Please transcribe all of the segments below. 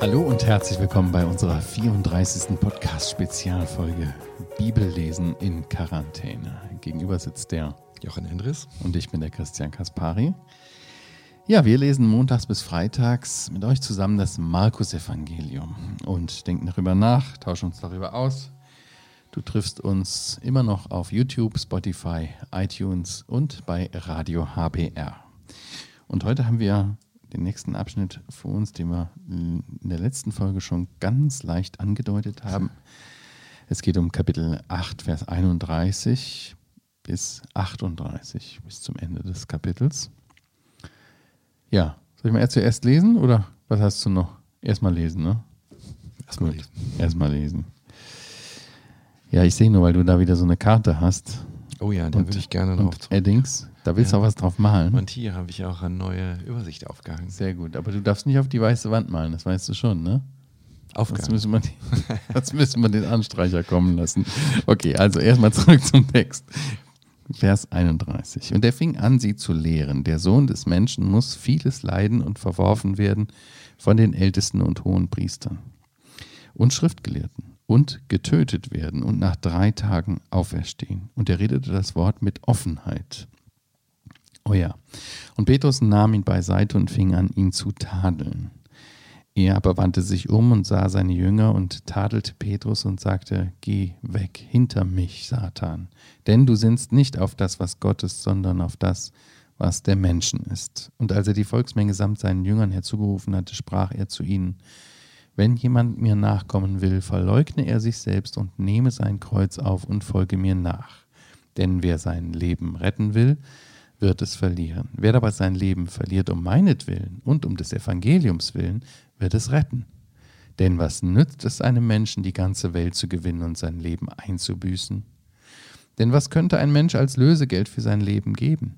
Hallo und herzlich willkommen bei unserer 34. Podcast-Spezialfolge Bibellesen in Quarantäne. Gegenüber sitzt der Jochen Endres und ich bin der Christian Kaspari. Ja, wir lesen montags bis freitags mit euch zusammen das Markus-Evangelium und denken darüber nach, tauschen uns darüber aus. Du triffst uns immer noch auf YouTube, Spotify, iTunes und bei Radio HBR. Und heute haben wir den nächsten Abschnitt vor uns, den wir in der letzten Folge schon ganz leicht angedeutet haben. Es geht um Kapitel 8, Vers 31 bis 38, bis zum Ende des Kapitels. Ja, soll ich mal erst zuerst lesen oder was hast du noch? Erstmal lesen, ne? Erstmal lesen. Erstmal lesen. Ja, ich sehe nur, weil du da wieder so eine Karte hast. Oh ja, da würde ich gerne drauf. Und Eddings, da willst du auch was drauf malen. Und hier habe ich auch eine neue Übersicht aufgehangen. Sehr gut, aber du darfst nicht auf die weiße Wand malen, das weißt du schon, ne? Aufgaben. Jetzt müssen, wir die, jetzt müssen wir den Anstreicher kommen lassen. Okay, also erstmal zurück zum Text. Vers 31. Und er fing an, sie zu lehren. Der Sohn des Menschen muss vieles leiden und verworfen werden von den Ältesten und hohen Priestern und Schriftgelehrten und getötet werden und nach drei Tagen auferstehen. Und er redete das Wort mit Offenheit. Oh ja. Und Petrus nahm ihn beiseite und fing an, ihn zu tadeln. Er aber wandte sich um und sah seine Jünger und tadelte Petrus und sagte, Geh weg hinter mich, Satan, denn du sinnst nicht auf das, was Gott ist, sondern auf das, was der Menschen ist. Und als er die Volksmenge samt seinen Jüngern herzugerufen hatte, sprach er zu ihnen, wenn jemand mir nachkommen will, verleugne er sich selbst und nehme sein Kreuz auf und folge mir nach. Denn wer sein Leben retten will, wird es verlieren. Wer aber sein Leben verliert um meinetwillen und um des Evangeliums willen, wird es retten. Denn was nützt es einem Menschen, die ganze Welt zu gewinnen und sein Leben einzubüßen? Denn was könnte ein Mensch als Lösegeld für sein Leben geben?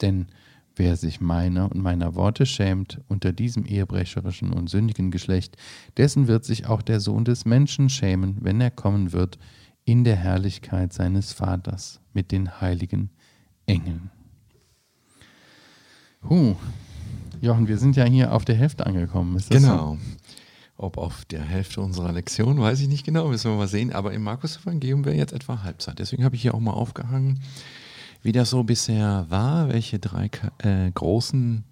Denn wer sich meiner und meiner Worte schämt unter diesem ehebrecherischen und sündigen Geschlecht, dessen wird sich auch der Sohn des Menschen schämen, wenn er kommen wird in der Herrlichkeit seines Vaters mit den heiligen Engeln. Huh. Jochen, wir sind ja hier auf der Hälfte angekommen. genau. So? Ob auf der Hälfte unserer Lektion, weiß ich nicht genau, müssen wir mal sehen. Aber im Markus-Evangelium wäre jetzt etwa Halbzeit. Deswegen habe ich hier auch mal aufgehangen, wie das so bisher war, welche drei äh, großen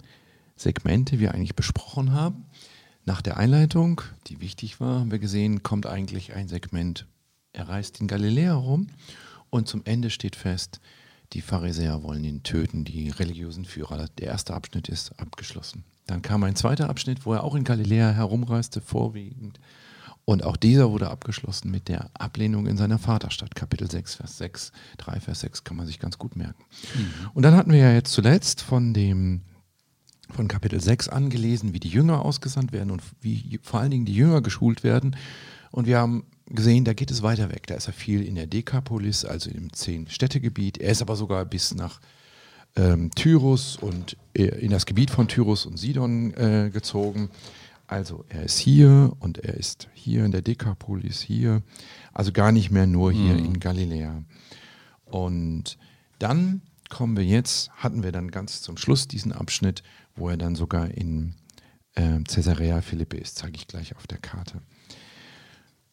Segmente wir eigentlich besprochen haben. Nach der Einleitung, die wichtig war, haben wir gesehen, kommt eigentlich ein Segment, er reist in Galiläa rum und zum Ende steht fest, die Pharisäer wollen ihn töten, die religiösen Führer. Der erste Abschnitt ist abgeschlossen. Dann kam ein zweiter Abschnitt, wo er auch in Galiläa herumreiste, vorwiegend. Und auch dieser wurde abgeschlossen mit der Ablehnung in seiner Vaterstadt. Kapitel 6, Vers 6, 3, Vers 6 kann man sich ganz gut merken. Mhm. Und dann hatten wir ja jetzt zuletzt von dem von Kapitel 6 angelesen, wie die Jünger ausgesandt werden und wie vor allen Dingen die Jünger geschult werden. Und wir haben gesehen, da geht es weiter weg. Da ist er viel in der Dekapolis, also im Zehn-Städtegebiet. Er ist aber sogar bis nach ähm, Tyrus und äh, in das Gebiet von Tyrus und Sidon äh, gezogen. Also er ist hier und er ist hier in der Dekapolis, hier. Also gar nicht mehr nur hier mhm. in Galiläa. Und dann kommen wir jetzt, hatten wir dann ganz zum Schluss diesen Abschnitt, wo er dann sogar in äh, Caesarea Philippi ist, zeige ich gleich auf der Karte.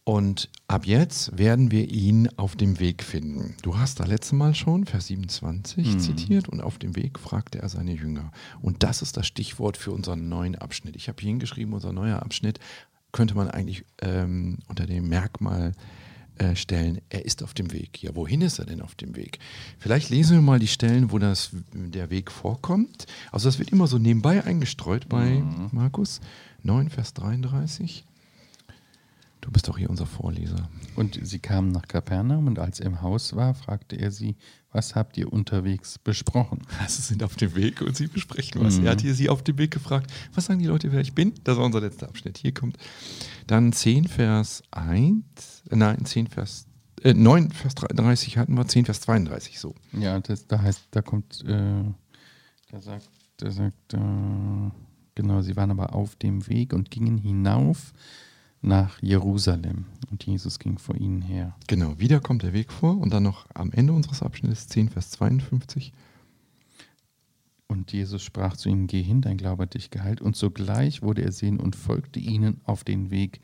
Und ab jetzt werden wir ihn auf dem Weg finden. Du hast da letztes Mal schon Vers 27 mhm. zitiert und auf dem Weg fragte er seine Jünger. Und das ist das Stichwort für unseren neuen Abschnitt. Ich habe hier hingeschrieben, unser neuer Abschnitt könnte man eigentlich ähm, unter dem Merkmal äh, stellen, er ist auf dem Weg. Ja, wohin ist er denn auf dem Weg? Vielleicht lesen wir mal die Stellen, wo das, der Weg vorkommt. Also das wird immer so nebenbei eingestreut bei mhm. Markus 9, Vers 33. Du bist doch hier unser Vorleser. Und sie kamen nach Kapernaum und als er im Haus war, fragte er sie, was habt ihr unterwegs besprochen? Sie sind auf dem Weg und sie besprechen was. Mhm. Er hat hier sie auf dem Weg gefragt, was sagen die Leute, wer ich bin? Das war unser letzter Abschnitt. Hier kommt dann 10 Vers 1, äh, nein, 10 Vers, äh, 9 Vers 30 hatten wir, 10 Vers 32 so. Ja, das, da heißt, da kommt, äh, da sagt, da sagt, äh, genau, sie waren aber auf dem Weg und gingen hinauf nach Jerusalem und Jesus ging vor ihnen her. Genau, wieder kommt der Weg vor und dann noch am Ende unseres Abschnittes 10, Vers 52. Und Jesus sprach zu ihnen, geh hin, dein Glaube hat dich geheilt. Und sogleich wurde er sehen und folgte ihnen auf den Weg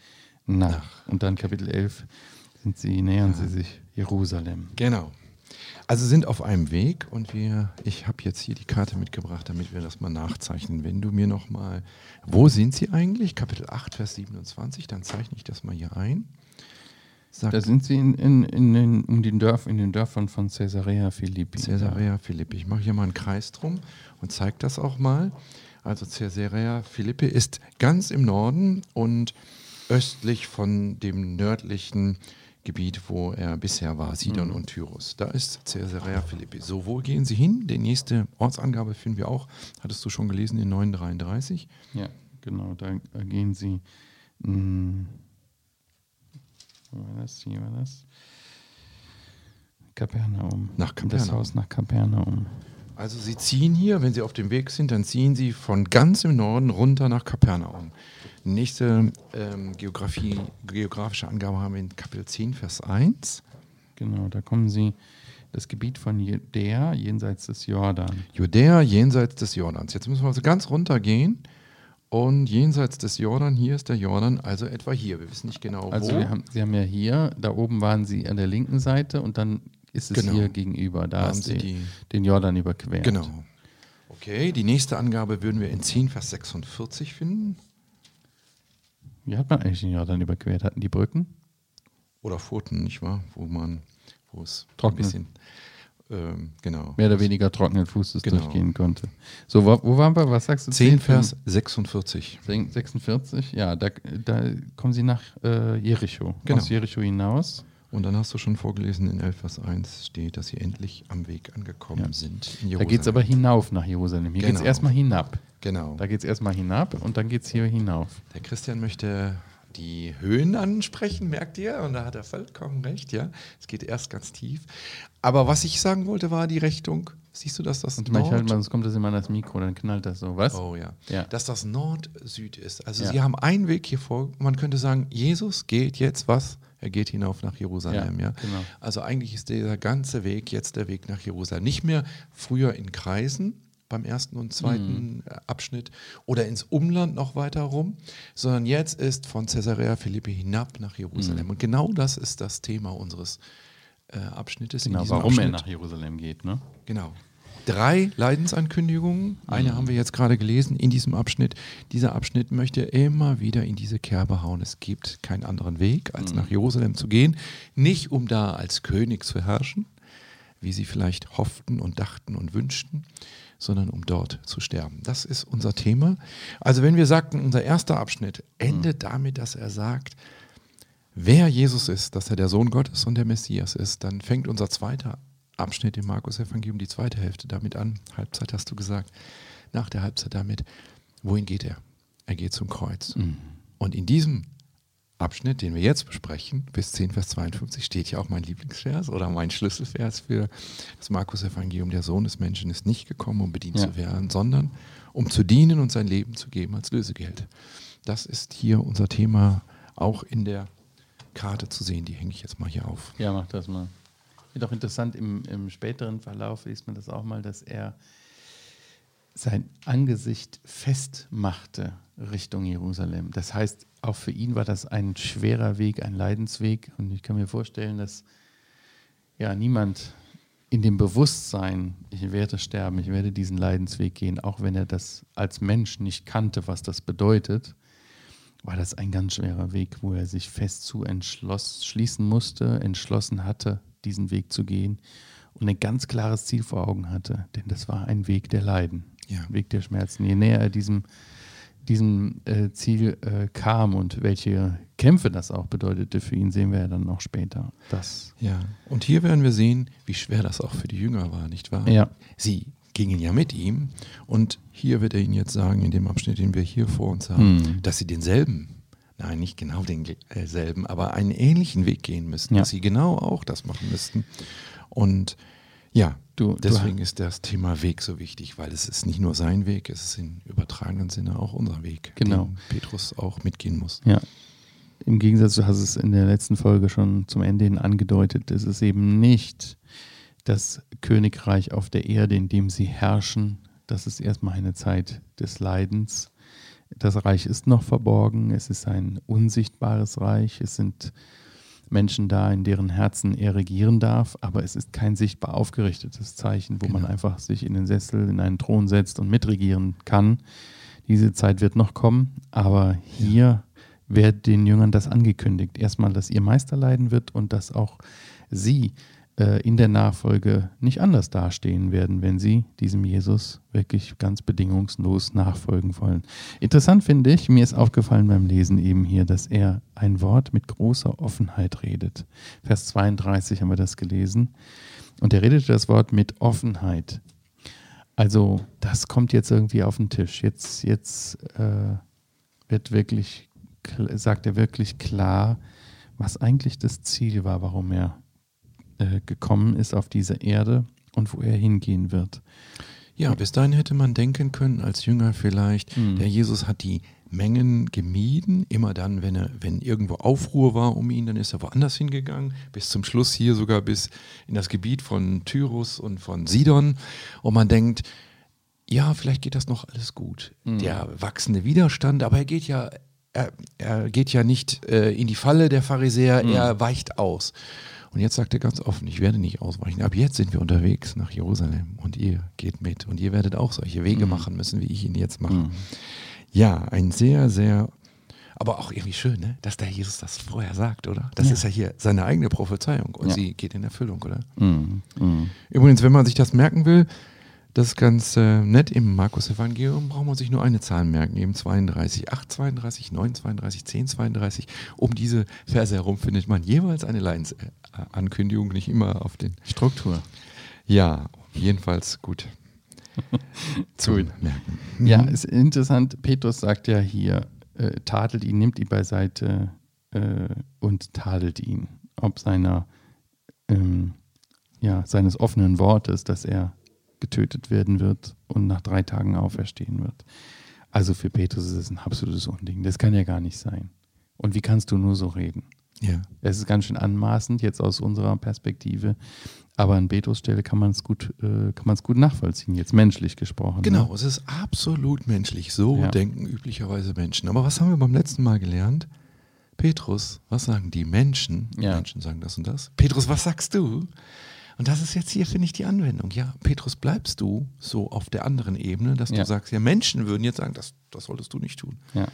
nach. Nach. Und dann Kapitel 11 sind sie, nähern sie sich Jerusalem. Genau. Also sind auf einem Weg und wir, ich habe jetzt hier die Karte mitgebracht, damit wir das mal nachzeichnen. Wenn du mir noch mal, wo sind sie eigentlich? Kapitel 8, Vers 27, dann zeichne ich das mal hier ein. Sag Da sind sie in, in, in, den, um den Dörf, in den Dörfern von Caesarea Philippi. Caesarea Philippi. Ich mache hier mal einen Kreis drum und zeige das auch mal. Also Caesarea Philippi ist ganz im Norden und östlich von dem nördlichen Gebiet, wo er bisher war, Sidon und Tyrus. Da ist Caesarea Philippi. So, wo gehen Sie hin? Die nächste Ortsangabe finden wir auch, hattest du schon gelesen, in 933. Ja, genau, da äh, gehen sie. Mh, wo war das? Hier war das. Kapernaum. Nach Das Kapernaum. Haus nach Kapernaum. Also Sie ziehen hier, wenn Sie auf dem Weg sind, dann ziehen Sie von ganz im Norden runter nach Kapernaum. Nächste ähm, Geografie, geografische Angabe haben wir in Kapitel 10, Vers 1. Genau, da kommen sie. Das Gebiet von Judäa jenseits des Jordan. Judäa jenseits des Jordans. Jetzt müssen wir also ganz runter gehen. Und jenseits des Jordan, hier ist der Jordan, also etwa hier. Wir wissen nicht genau Also wo. haben, sie haben ja hier, da oben waren sie an der linken Seite und dann ist es Genau. hier gegenüber. Da Haben sie die- den Jordan überquert. genau. Okay, die nächste Angabe würden wir in 10, Vers 46 finden. Wie hat man eigentlich den Jordan überquert? Hatten die Brücken? Oder Furten, nicht wahr? Wo man, wo es ein Trocknet. bisschen, ähm, genau. Mehr oder weniger trockenen Fußes Genau. durchgehen konnte. So, wo, wo waren wir? Was sagst du? 10, Vers 46. 46, ja, da, da kommen sie nach äh, Jericho, Genau. aus Jericho hinaus. Und dann hast du schon vorgelesen, in 11 Vers 1 steht, dass sie endlich am Weg angekommen Ja. sind. In Da geht es aber hinauf nach Jerusalem. Hier geht es Genau. erstmal hinab. Genau. Da geht es erstmal hinab und dann geht es hier hinauf. Der Christian möchte die Höhen ansprechen, merkt ihr? Und da hat er vollkommen recht, ja. Es geht erst ganz tief. Aber was ich sagen wollte, war die Richtung. Siehst du, dass das Und manchmal, Nord... sonst kommt das immer an das Mikro, dann knallt das so. Was? Oh ja. Ja. Dass das Nord-Süd ist. Also Ja. sie haben einen Weg hier vor. Man könnte sagen, Jesus geht jetzt was? Er geht hinauf nach Jerusalem, ja. Ja, genau. Also eigentlich ist dieser ganze Weg jetzt der Weg nach Jerusalem. Nicht mehr früher in Kreisen beim ersten und zweiten äh, Abschnitt oder ins Umland noch weiter rum, sondern jetzt ist von Caesarea Philippi hinab nach Jerusalem. Und genau das ist das Thema unseres äh, Abschnittes. Genau, warum er Abschnitt. nach Jerusalem geht, ne? Genau. Drei Leidensankündigungen. Eine haben wir jetzt gerade gelesen in diesem Abschnitt. Dieser Abschnitt möchte immer wieder in diese Kerbe hauen. Es gibt keinen anderen Weg, als nach Jerusalem zu gehen. Nicht um da als König zu herrschen, wie sie vielleicht hofften und dachten und wünschten, sondern um dort zu sterben. Das ist unser Thema. Also wenn wir sagten, unser erster Abschnitt endet damit, dass er sagt, wer Jesus ist, dass er der Sohn Gottes und der Messias ist, dann fängt unser zweiter Abschnitt im Markus-Evangelium, die zweite Hälfte damit an. Halbzeit hast du gesagt. Nach der Halbzeit damit, wohin geht er? Er geht zum Kreuz. Und in diesem Abschnitt, den wir jetzt besprechen, bis 10, Vers 52, steht ja auch mein Lieblingsvers oder mein Schlüsselvers für das Markus-Evangelium. Der Sohn des Menschen ist nicht gekommen, um bedient Ja. zu werden, sondern um zu dienen und sein Leben zu geben als Lösegeld. Das ist hier unser Thema auch in der Karte zu sehen. Die hänge ich jetzt mal hier auf. Ja, mach das mal. Wird auch interessant, im, im späteren Verlauf liest man das auch mal, dass er sein Angesicht festmachte Richtung Jerusalem. Das heißt, auch für ihn war das ein schwerer Weg, ein Leidensweg. Und ich kann mir vorstellen, dass ja niemand in dem Bewusstsein, ich werde sterben, ich werde diesen Leidensweg gehen, auch wenn er das als Mensch nicht kannte, was das bedeutet, war das ein ganz schwerer Weg, wo er sich fest zu entschloss, schließen musste, entschlossen hatte, diesen Weg zu gehen und ein ganz klares Ziel vor Augen hatte. Denn das war ein Weg der Leiden, Ja. ein Weg der Schmerzen. Je näher er diesem, diesem äh, Ziel äh, kam und welche Kämpfe das auch bedeutete für ihn, sehen wir ja dann noch später. Das, Ja, und hier werden wir sehen, wie schwer das auch für die Jünger war, nicht wahr? Ja. Sie gingen ja mit ihm und hier wird er ihnen jetzt sagen, in dem Abschnitt, den wir hier vor uns haben, Hm. dass sie denselben, nein, nicht genau denselben, aber einen ähnlichen Weg gehen müssten, Ja. dass sie genau auch das machen müssten. Und ja, Du- du- deswegen ist das Thema Weg so wichtig, weil es ist nicht nur sein Weg, es ist in übertragenen Sinne auch unser Weg, Genau. den Petrus auch mitgehen muss. Ja. Im Gegensatz, du hast es in der letzten Folge schon zum Ende hin angedeutet, es ist eben nicht das Königreich auf der Erde, in dem sie herrschen, das ist erstmal eine Zeit des Leidens. Das Reich ist noch verborgen, es ist ein unsichtbares Reich, es sind Menschen da, in deren Herzen er regieren darf, aber es ist kein sichtbar aufgerichtetes Zeichen, wo genau. man einfach sich in den Sessel, in einen Thron setzt und mitregieren kann. Diese Zeit wird noch kommen, aber hier ja. wird den Jüngern das angekündigt. Erstmal, dass ihr Meister leiden wird und dass auch sie äh, in der Nachfolge nicht anders dastehen werden, wenn sie diesem Jesus wirklich ganz bedingungslos nachfolgen wollen. Interessant finde ich, mir ist aufgefallen beim Lesen eben hier, dass er ein Wort mit großer Offenheit redet. Vers 32 haben wir das gelesen. Und er redete das Wort mit Offenheit. Also das kommt jetzt irgendwie auf den Tisch. Jetzt, jetzt äh, wird wirklich, sagt er wirklich klar, was eigentlich das Ziel war, warum er äh, gekommen ist auf diese Erde und wo er hingehen wird. Ja, bis dahin hätte man denken können, als Jünger vielleicht, mhm. der Jesus hat die Mengen gemieden. Immer dann, wenn, er, wenn irgendwo Aufruhr war um ihn, dann ist er woanders hingegangen. Bis zum Schluss hier sogar bis in das Gebiet von Tyrus und von Sidon. Und man denkt, ja, vielleicht geht das noch alles gut. Mhm. Der wachsende Widerstand, aber er geht ja, er, er geht ja nicht äh, in die Falle der Pharisäer, mhm. er weicht aus. Und jetzt sagt er ganz offen, ich werde nicht ausweichen. Ab jetzt sind wir unterwegs nach Jerusalem und ihr geht mit und ihr werdet auch solche Wege mhm. machen müssen, wie ich ihn jetzt mache. Mhm. Ja, ein sehr, sehr, aber auch irgendwie schön, ne? dass der Jesus das vorher sagt, oder? Das ja. ist ja hier seine eigene Prophezeiung und ja. sie geht in Erfüllung, oder? Mhm. mhm. Übrigens, wenn man sich das merken will, das ist ganz äh, nett. Im Markus-Evangelium braucht man sich nur eine Zahl merken, eben 32, 8, 32, 9, 32, 10, 32. Um diese Verse herum findet man jeweils eine Lines-Ankündigung, nicht immer auf den. Struktur. Ja, jedenfalls gut. zu merken. Ja, mhm. ist interessant. Petrus sagt ja hier, äh, tadelt ihn, nimmt ihn beiseite äh, und tadelt ihn. Ob seiner, ähm, ja, seines offenen Wortes, dass er getötet werden wird und nach drei Tagen auferstehen wird. Also für Petrus ist es ein absolutes Unding. Das kann ja gar nicht sein. Und wie kannst du nur so reden? Ja. Es ist ganz schön anmaßend jetzt aus unserer Perspektive, aber an Petrus Stelle kann man es gut, äh, kann man es gut nachvollziehen, jetzt menschlich gesprochen. Genau, ne? es ist absolut menschlich. So ja. denken üblicherweise Menschen. Aber was haben wir beim letzten Mal gelernt? Petrus, was sagen die Menschen? Ja. Menschen sagen das und das. Petrus, was sagst du? Und das ist jetzt hier, finde ich, die Anwendung. Ja, Petrus, bleibst du so auf der anderen Ebene, dass ja. du sagst, ja, Menschen würden jetzt sagen, das, das solltest du nicht tun. Ja.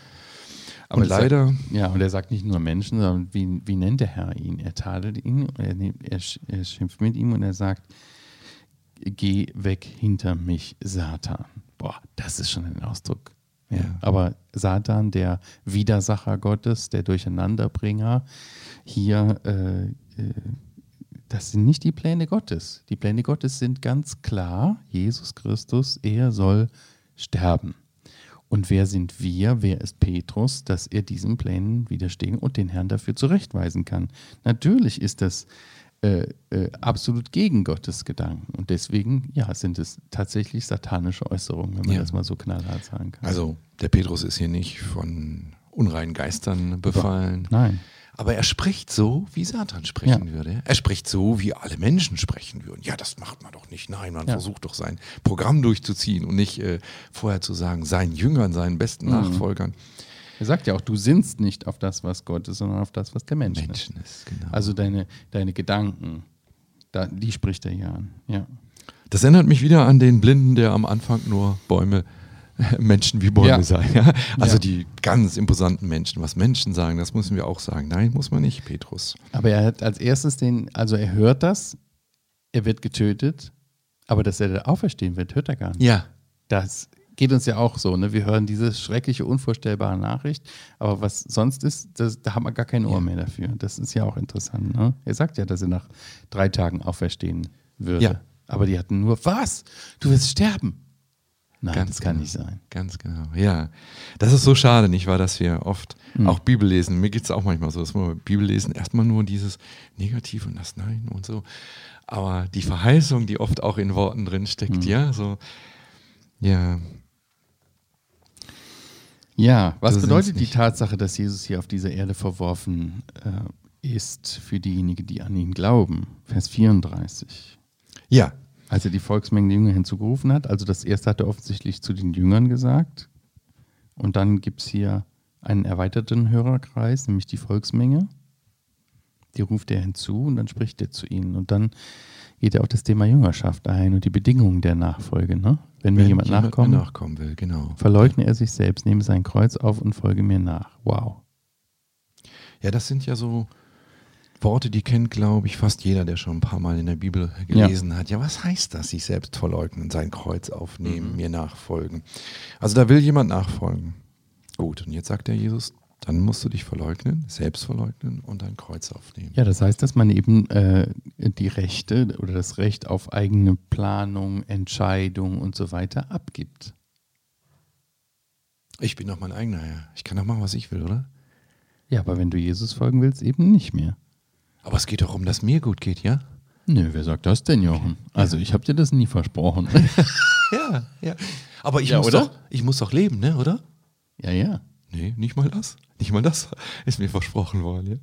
Aber und leider. Sagt, ja, und er sagt nicht nur Menschen, sondern wie, wie nennt der Herr ihn? Er tadelt ihn, er, er, er schimpft mit ihm und er sagt, geh weg hinter mich, Satan. Boah, das ist schon ein Ausdruck. Ja. ja. Aber Satan, der Widersacher Gottes, der Durcheinanderbringer, hier äh, äh, das sind nicht die Pläne Gottes. Die Pläne Gottes sind ganz klar, Jesus Christus, er soll sterben. Und wer sind wir, wer ist Petrus, dass er diesen Plänen widerstehen und den Herrn dafür zurechtweisen kann? Natürlich ist das äh, äh, absolut gegen Gottes Gedanken. Und deswegen, ja, sind es tatsächlich satanische Äußerungen, wenn man ja. das mal so knallhart sagen kann. Also der Petrus ist hier nicht von unreinen Geistern befallen. Nein. Aber er spricht so, wie Satan sprechen ja. würde. Er spricht so, wie alle Menschen sprechen würden. Ja, das macht man doch nicht. Nein, man ja. versucht doch sein Programm durchzuziehen und nicht äh, vorher zu sagen, seinen Jüngern, seinen besten mhm. Nachfolgern. Er sagt ja auch, du sinnst nicht auf das, was Gott ist, sondern auf das, was der Mensch Menschen ist. ist genau. Also deine, deine Gedanken, da, die spricht er hier an. Ja. Das erinnert mich wieder an den Blinden, der am Anfang nur Bäume Menschen wie Bäume ja. sein. Ja? Also ja. die ganz imposanten Menschen. Was Menschen sagen, das müssen wir auch sagen. Nein, muss man nicht, Petrus. Aber er hat als erstes den, also er hört das, er wird getötet, aber dass er da auferstehen wird, hört er gar nicht. Ja. Das geht uns ja auch so. Ne? Wir hören diese schreckliche, unvorstellbare Nachricht, aber was sonst ist, das, da haben wir gar kein Ohr mehr dafür. Das ist ja auch interessant. Ne? Er sagt ja, dass er nach drei Tagen auferstehen würde. Ja. Aber die hatten nur, was? Du wirst sterben. Nein, ganz das kann genau. nicht sein. Ganz genau, ja. Das ist so schade, nicht wahr, dass wir oft mhm. auch Bibel lesen. Mir geht es auch manchmal so, dass wir Bibel lesen, erstmal nur dieses Negativ und das Nein und so. Aber die Verheißung, die oft auch in Worten drin steckt, mhm. ja, so, ja. Ja, was bedeutet die Tatsache, dass Jesus hier auf dieser Erde verworfen äh, ist für diejenigen, die an ihn glauben? Vers 34. Ja, Als er die Volksmengen der Jünger hinzugerufen hat, also das erste hat er offensichtlich zu den Jüngern gesagt. Und dann gibt es hier einen erweiterten Hörerkreis, nämlich die Volksmenge. Die ruft er hinzu und dann spricht er zu ihnen. Und dann geht er auf das Thema Jüngerschaft ein und die Bedingungen der Nachfolge. Ne? Wenn, mir jemand, nachkommen, mir nachkommen will, genau. verleugne er sich selbst, nehme sein Kreuz auf und folge mir nach. Wow. Ja, das sind ja so Worte, die kennt, glaube ich, fast jeder, der schon ein paar Mal in der Bibel gelesen ja. hat. Ja, was heißt das? Sich selbst verleugnen, sein Kreuz aufnehmen, mhm. mir nachfolgen. Also da will jemand nachfolgen. Gut, und jetzt sagt der Jesus, dann musst du dich verleugnen, selbst verleugnen und dein Kreuz aufnehmen. Ja, das heißt, dass man eben äh, die Rechte oder das Recht auf eigene Planung, Entscheidung und so weiter abgibt. Ich bin doch mein eigener Herr. Ich kann doch machen, was ich will, oder? Ja, aber wenn du Jesus folgen willst, eben nicht mehr. Aber es geht doch um, dass mir gut geht, ja? Nö, wer sagt das denn, Jochen? Also ich habe dir das nie versprochen. ja, ja. Aber ich, ja, muss Doch, ich muss doch leben, ne, oder? Ja, ja. Nee, nicht mal das. Nicht mal das ist mir versprochen worden, ja.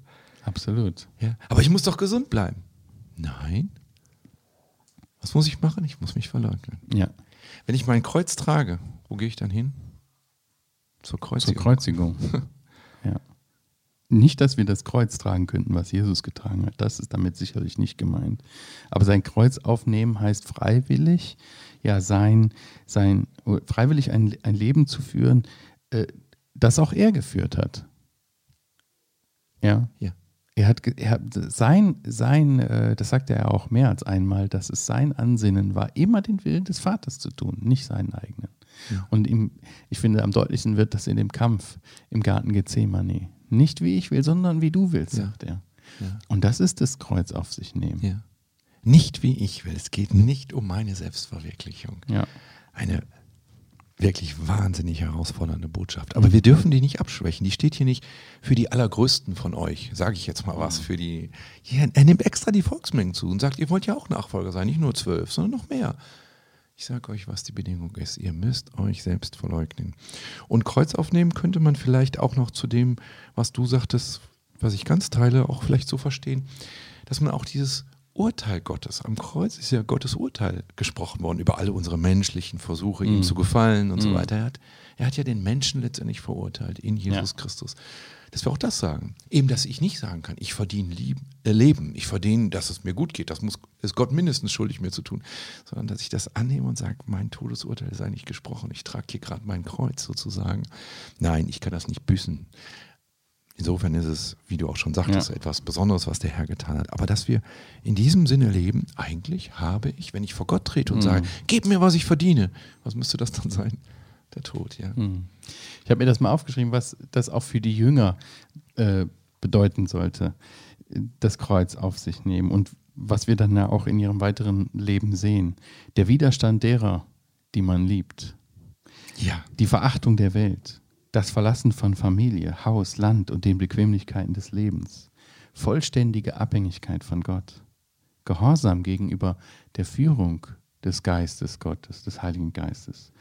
Absolut. Ja. Aber ich muss doch gesund bleiben. Nein. Was muss ich machen? Ich muss mich verleugnen. Ja. Wenn ich mein Kreuz trage, wo gehe ich dann hin? Zur Kreuzigung. Zur Kreuzigung. ja. Nicht, dass wir das Kreuz tragen könnten, was Jesus getragen hat. Das ist damit sicherlich nicht gemeint. Aber sein Kreuz aufnehmen heißt freiwillig, ja, sein, sein, freiwillig ein, ein Leben zu führen, äh, das auch er geführt hat. Ja. ja. Er hat, er hat sein, sein, äh, das sagt er auch mehr als einmal, dass es sein Ansinnen war, immer den Willen des Vaters zu tun, nicht seinen eigenen. Ja. Und ihm, ich finde, am deutlichsten wird das in dem Kampf im Garten Gethsemane. Nicht wie ich will, sondern wie du willst, ja. sagt er. Ja. Und das ist das Kreuz auf sich nehmen. Ja. Nicht wie ich will. Es geht nicht um meine Selbstverwirklichung. Eine wirklich wahnsinnig herausfordernde Botschaft. Aber wir dürfen die nicht abschwächen. Die steht hier nicht für die allergrößten von euch, sage ich jetzt mal was, für die. Er nimmt extra die Volksmengen zu und sagt, ihr wollt ja auch Nachfolger sein, nicht nur zwölf, sondern noch mehr. Ich sage euch, was die Bedingung ist. Ihr müsst euch selbst verleugnen. Und Kreuz aufnehmen könnte man vielleicht auch noch zu dem, was du sagtest, was ich ganz teile, auch vielleicht so verstehen, dass man auch dieses Urteil Gottes. Am Kreuz ist ja Gottes Urteil gesprochen worden über alle unsere menschlichen Versuche, ihm mm. zu gefallen und mm. so weiter. Er hat, er hat, ja den Menschen letztendlich verurteilt in Jesus ja. Christus. Dass wir auch das sagen. Eben, dass ich nicht sagen kann, ich verdiene Lieben, äh, Leben, ich verdiene, dass es mir gut geht. Das muss, ist Gott mindestens schuldig, mir zu tun. Sondern dass ich das annehme und sage, mein Todesurteil ist eigentlich gesprochen. Ich trage hier gerade mein Kreuz sozusagen. Nein, ich kann das nicht büßen. Insofern ist es, wie du auch schon sagtest, ja. etwas Besonderes, was der Herr getan hat. Aber dass wir in diesem Sinne leben, eigentlich habe ich, wenn ich vor Gott trete und mhm. sage, gib mir, was ich verdiene, was müsste das dann sein? Der Tod, ja. Mhm. Ich habe mir das mal aufgeschrieben, was das auch für die Jünger äh, bedeuten sollte, das Kreuz auf sich nehmen und was wir dann ja auch in ihrem weiteren Leben sehen. Der Widerstand derer, die man liebt. Ja. Die Verachtung der Welt das Verlassen von Familie, Haus, Land und den Bequemlichkeiten des Lebens, vollständige Abhängigkeit von Gott, Gehorsam gegenüber der Führung des Geistes Gottes, des Heiligen Geistes,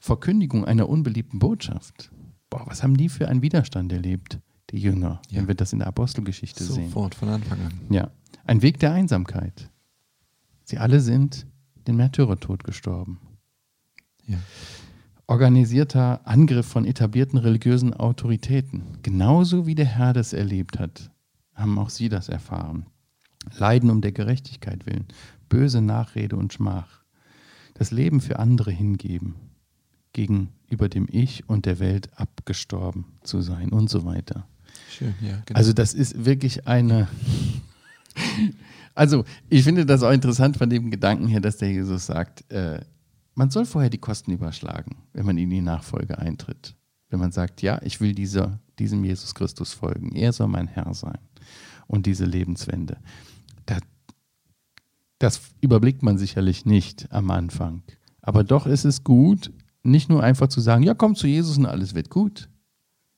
Verkündigung einer unbeliebten Botschaft. Boah, was haben die für einen Widerstand erlebt, die Jünger, ja. wenn wir das in der Apostelgeschichte Sofort, sehen? Sofort, von Anfang an. Ja, ein Weg der Einsamkeit. Sie alle sind den Märtyrertod gestorben. Ja organisierter Angriff von etablierten religiösen Autoritäten. Genauso wie der Herr das erlebt hat, haben auch sie das erfahren. Leiden um der Gerechtigkeit willen, böse Nachrede und Schmach. Das Leben für andere hingeben, gegenüber dem Ich und der Welt abgestorben zu sein und so weiter. Schön, ja. Genau. Also das ist wirklich eine... also ich finde das auch interessant von dem Gedanken her, dass der Jesus sagt, äh, man soll vorher die Kosten überschlagen, wenn man in die Nachfolge eintritt. Wenn man sagt, ja, ich will dieser, diesem Jesus Christus folgen, er soll mein Herr sein und diese Lebenswende. Das, das überblickt man sicherlich nicht am Anfang. Aber doch ist es gut, nicht nur einfach zu sagen, ja, komm zu Jesus und alles wird gut,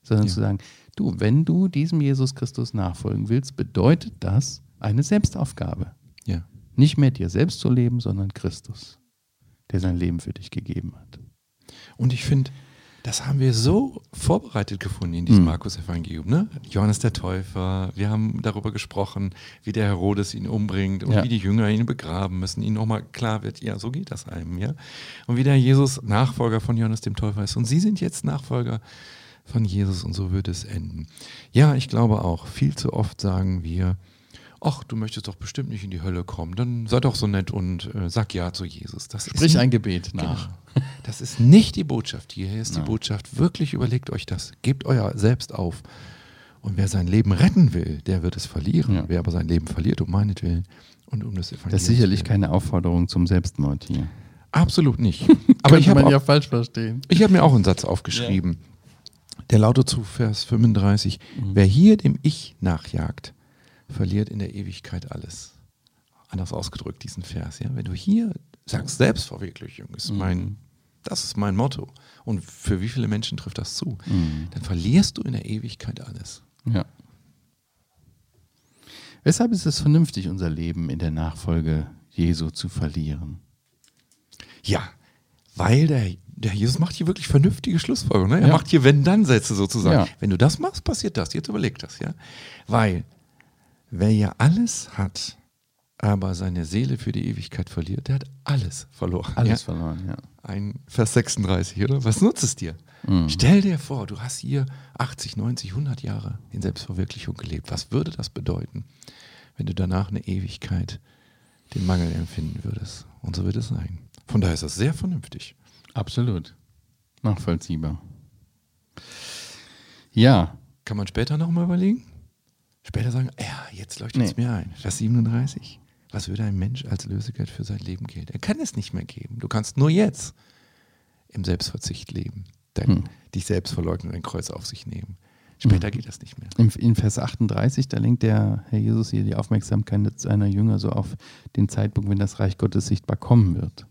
sondern ja. zu sagen, du, wenn du diesem Jesus Christus nachfolgen willst, bedeutet das eine Selbstaufgabe. Ja. Nicht mehr dir selbst zu leben, sondern Christus der sein Leben für dich gegeben hat. Und ich finde, Das haben wir so vorbereitet gefunden in diesem Mhm. Markus-Evangelium. Ne? Johannes der Täufer, wir haben darüber gesprochen, wie der Herodes ihn umbringt und Ja. wie die Jünger ihn begraben müssen, ihnen nochmal klar wird, ja, so geht das einem, ja. Und wie der Jesus Nachfolger von Johannes dem Täufer ist. Und Sie sind jetzt Nachfolger von Jesus und so wird es enden. Ja, ich glaube auch, viel zu oft sagen wir, ach, du möchtest doch bestimmt nicht in die Hölle kommen, dann sei doch so nett und äh, sag ja zu Jesus. Das Sprich ein Gebet nach. Genau. Das ist nicht die Botschaft hier. Ist die Nein. Botschaft, wirklich überlegt euch das. Gebt euer Selbst auf. Und wer sein Leben retten will, der wird es verlieren. Ja. Wer aber sein Leben verliert, um meinetwillen und um das Evangelium. Das ist sicherlich keine Aufforderung zum Selbstmord hier. Absolut nicht. Aber ich habe man ja falsch verstehen. ich hab mir auch einen Satz aufgeschrieben. Der lautet zu Vers 35. Wer hier dem Ich nachjagt, verliert in der Ewigkeit alles. Anders ausgedrückt, diesen Vers. Ja? Wenn du hier sagst, Selbstverwirklichung ist mein, das ist mein Motto. Und für wie viele Menschen trifft das zu? Mhm. Dann verlierst du in der Ewigkeit alles. Ja. Weshalb ist es vernünftig, unser Leben in der Nachfolge Jesu zu verlieren? Ja, weil der, der Jesus macht hier wirklich vernünftige Schlussfolgerungen. Ne? Er Ja. macht hier Wenn-Dann-Sätze sozusagen. Ja. Wenn du das machst, passiert das. Jetzt überleg das, ja. Weil wer ja alles hat, aber seine Seele für die Ewigkeit verliert, der hat alles verloren. Alles ja? verloren, ja. Ein Vers 36, oder? Was nutzt es dir? Mhm. Stell dir vor, du hast hier 80, 90, 100 Jahre in Selbstverwirklichung gelebt. Was würde das bedeuten, wenn du danach eine Ewigkeit den Mangel empfinden würdest? Und so wird es sein. Von daher ist das sehr vernünftig. Absolut. Nachvollziehbar. Ja, Kann man später nochmal überlegen? Später sagen, ja, jetzt leuchtet es Nee. mir ein. Vers 37. Was würde ein Mensch als Lösegeld für sein Leben gelten? Er kann es nicht mehr geben. Du kannst nur jetzt im Selbstverzicht leben. Dein, Hm. Dich selbst verleugnen, dein Kreuz auf sich nehmen. Später geht das nicht mehr. im- in Vers 38, da lenkt der Herr Jesus hier die Aufmerksamkeit seiner Jünger so auf den Zeitpunkt, wenn das Reich Gottes sichtbar kommen wird.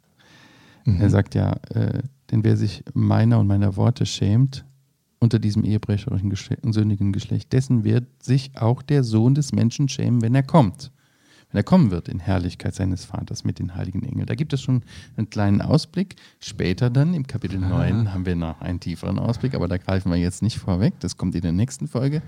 Mhm. Er sagt ja, äh, denn wer sich meiner und meiner Worte schämt, unter diesem ehebrecherischen, Geschle sündigen Geschlecht, dessen wird sich auch der Sohn des Menschen schämen, wenn er kommt. Wenn er kommen wird in Herrlichkeit seines Vaters mit den heiligen Engeln. Da gibt es schon einen kleinen Ausblick. Später dann, im Kapitel 9, haben wir noch einen tieferen Ausblick, aber da greifen wir jetzt nicht vorweg. Das kommt in der nächsten Folge.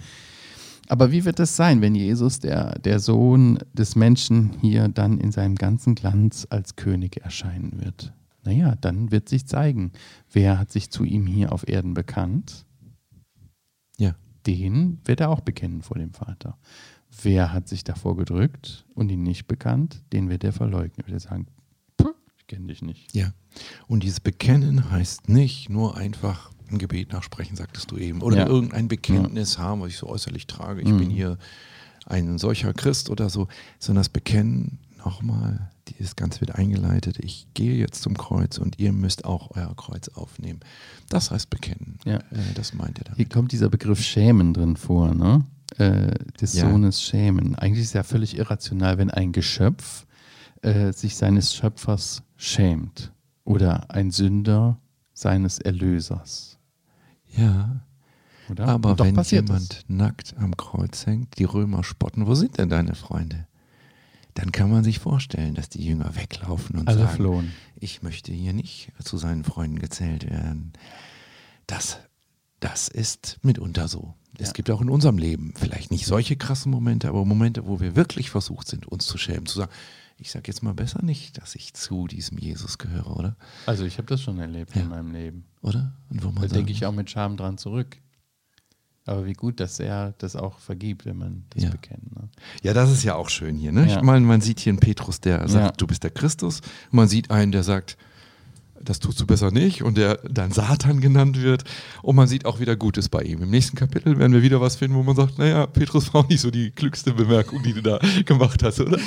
Aber wie wird es sein, wenn Jesus, der, der Sohn des Menschen, hier dann in seinem ganzen Glanz als König erscheinen wird? Naja, dann wird sich zeigen, wer hat sich zu ihm hier auf Erden bekannt. Ja. Den wird er auch bekennen vor dem Vater. Wer hat sich davor gedrückt und ihn nicht bekannt, den wird er verleugnen. Wird er sagen, "Puh, ich kenne dich nicht. Ja. Und dieses Bekennen heißt nicht nur einfach ein Gebet nachsprechen, sagtest du eben, oder Ja. irgendein Bekenntnis haben, was ich so äußerlich trage. Ich Mhm. bin hier ein solcher Christ oder so, sondern das Bekennen nochmal, dieses Ganze wird eingeleitet. Ich gehe jetzt zum Kreuz und ihr müsst auch euer Kreuz aufnehmen. Das heißt Bekennen. Ja. Äh, das meint er Hier damit. kommt dieser Begriff Schämen drin vor, ne? Äh, des Ja. Sohnes Schämen. Eigentlich ist es ja völlig irrational, wenn ein Geschöpf äh, sich seines Schöpfers schämt oder ein Sünder seines Erlösers. Ja. Oder? Aber wenn jemand es. nackt am Kreuz hängt, die Römer spotten, wo sind denn deine Freunde? Dann kann man sich vorstellen, dass die Jünger weglaufen und Alle sagen, flohen. ich möchte hier nicht zu seinen Freunden gezählt werden. Das, das ist mitunter so. Es Ja. gibt auch in unserem Leben vielleicht nicht solche krassen Momente, aber Momente, wo wir wirklich versucht sind, uns zu schämen, zu sagen, ich sage jetzt mal besser nicht, dass ich zu diesem Jesus gehöre, oder? Also ich habe das schon erlebt Ja. in meinem Leben. Oder? Und wo man Da denke ich auch mit Scham dran zurück. Aber wie gut, dass er das auch vergibt, wenn man das Ja. bekennt. Ne? Ja, das ist ja auch schön hier. Ne? Ja. Ich meine, man sieht hier einen Petrus, der sagt, Ja. du bist der Christus. Man sieht einen, der sagt, das tust du besser nicht und der dann Satan genannt wird. Und man sieht auch wieder Gutes bei ihm. Im nächsten Kapitel werden wir wieder was finden, wo man sagt, naja, Petrus war auch nicht so die klügste Bemerkung, die du da gemacht hast, oder?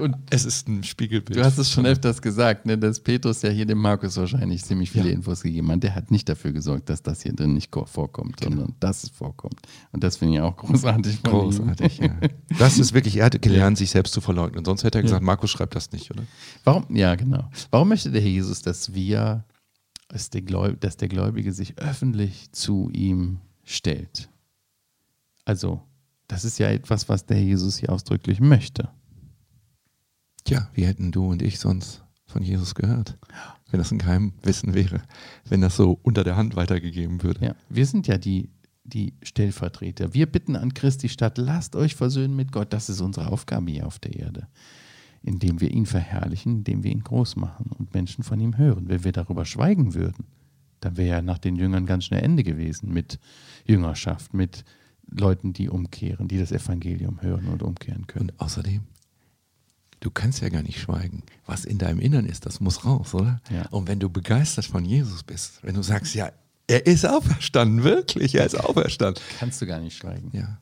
Und Es ist ein Spiegelbild. Du hast es schon öfters gesagt, ne, dass Petrus ja hier dem Markus wahrscheinlich ziemlich viele Ja. Infos gegeben hat. Der hat nicht dafür gesorgt, dass das hier drin nicht ko- vorkommt, Genau. sondern dass es vorkommt. Und das finde ich auch großartig von Großartig, ihm. ja. Das ist wirklich, er hat gelernt, sich selbst zu verleugnen. Sonst hätte er gesagt, Markus schreibt das nicht, oder? Warum? Ja, genau. Warum möchte der Herr Jesus, dass wir, dass der, Gläub, dass der Gläubige sich öffentlich zu ihm stellt? Also, das ist ja etwas, was der Jesus hier ausdrücklich möchte. Tja, wie hätten du und ich sonst von Jesus gehört? wenn das ein Geheimwissen wäre, wenn das so unter der Hand weitergegeben würde. Ja, wir sind ja die, die Stellvertreter. Wir bitten an Christi Stadt, lasst euch versöhnen mit Gott. Das ist unsere Aufgabe hier auf der Erde. Indem wir ihn verherrlichen, indem wir ihn groß machen Menschen von ihm hören. Wenn wir darüber schweigen würden, dann wäre ja nach den Jüngern ganz schnell Ende gewesen mit Jüngerschaft, mit Leuten, die umkehren, die das Evangelium hören und umkehren können. Und außerdem, du kannst ja gar nicht schweigen. Was in deinem Innern ist, das muss raus, oder? Ja. Und wenn du begeistert von Jesus bist, wenn du sagst, ja, er ist auferstanden, wirklich, er ist auferstanden. Kannst du gar nicht schweigen. Ja.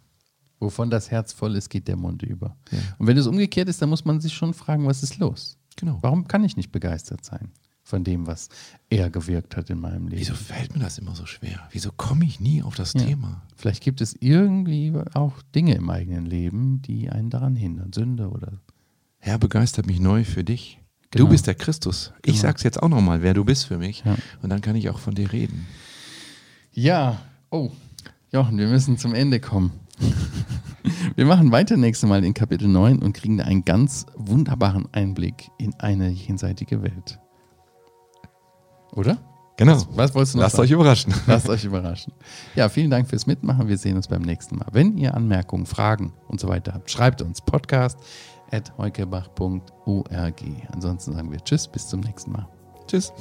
Wovon das Herz voll ist, geht der Mund über. Ja. Und wenn es umgekehrt ist, dann muss man sich schon fragen, was ist los? Genau. Warum kann ich nicht begeistert sein von dem, was er gewirkt hat in meinem Leben? Wieso fällt mir das immer so schwer? Wieso komme ich nie auf das Ja. Thema? Vielleicht gibt es irgendwie auch Dinge im eigenen Leben, die einen daran hindern. Sünde oder. Herr, begeistert mich neu für dich. Genau. Du bist der Christus. Ich Genau. sag's jetzt auch nochmal, wer du bist für mich. Ja. Und dann kann ich auch von dir reden. Ja, oh, Jochen, wir müssen zum Ende kommen. Wir machen weiter nächstes Mal in Kapitel 9 und kriegen da einen ganz wunderbaren Einblick in eine jenseitige Welt. Oder? Genau. Was, was wolltest du noch Lasst sagen? euch überraschen. Lasst euch überraschen. Ja, vielen Dank fürs Mitmachen. Wir sehen uns beim nächsten Mal. Wenn ihr Anmerkungen, Fragen und so weiter habt, schreibt uns podcast at heukebach.org. Ansonsten sagen wir Tschüss, bis zum nächsten Mal. Tschüss.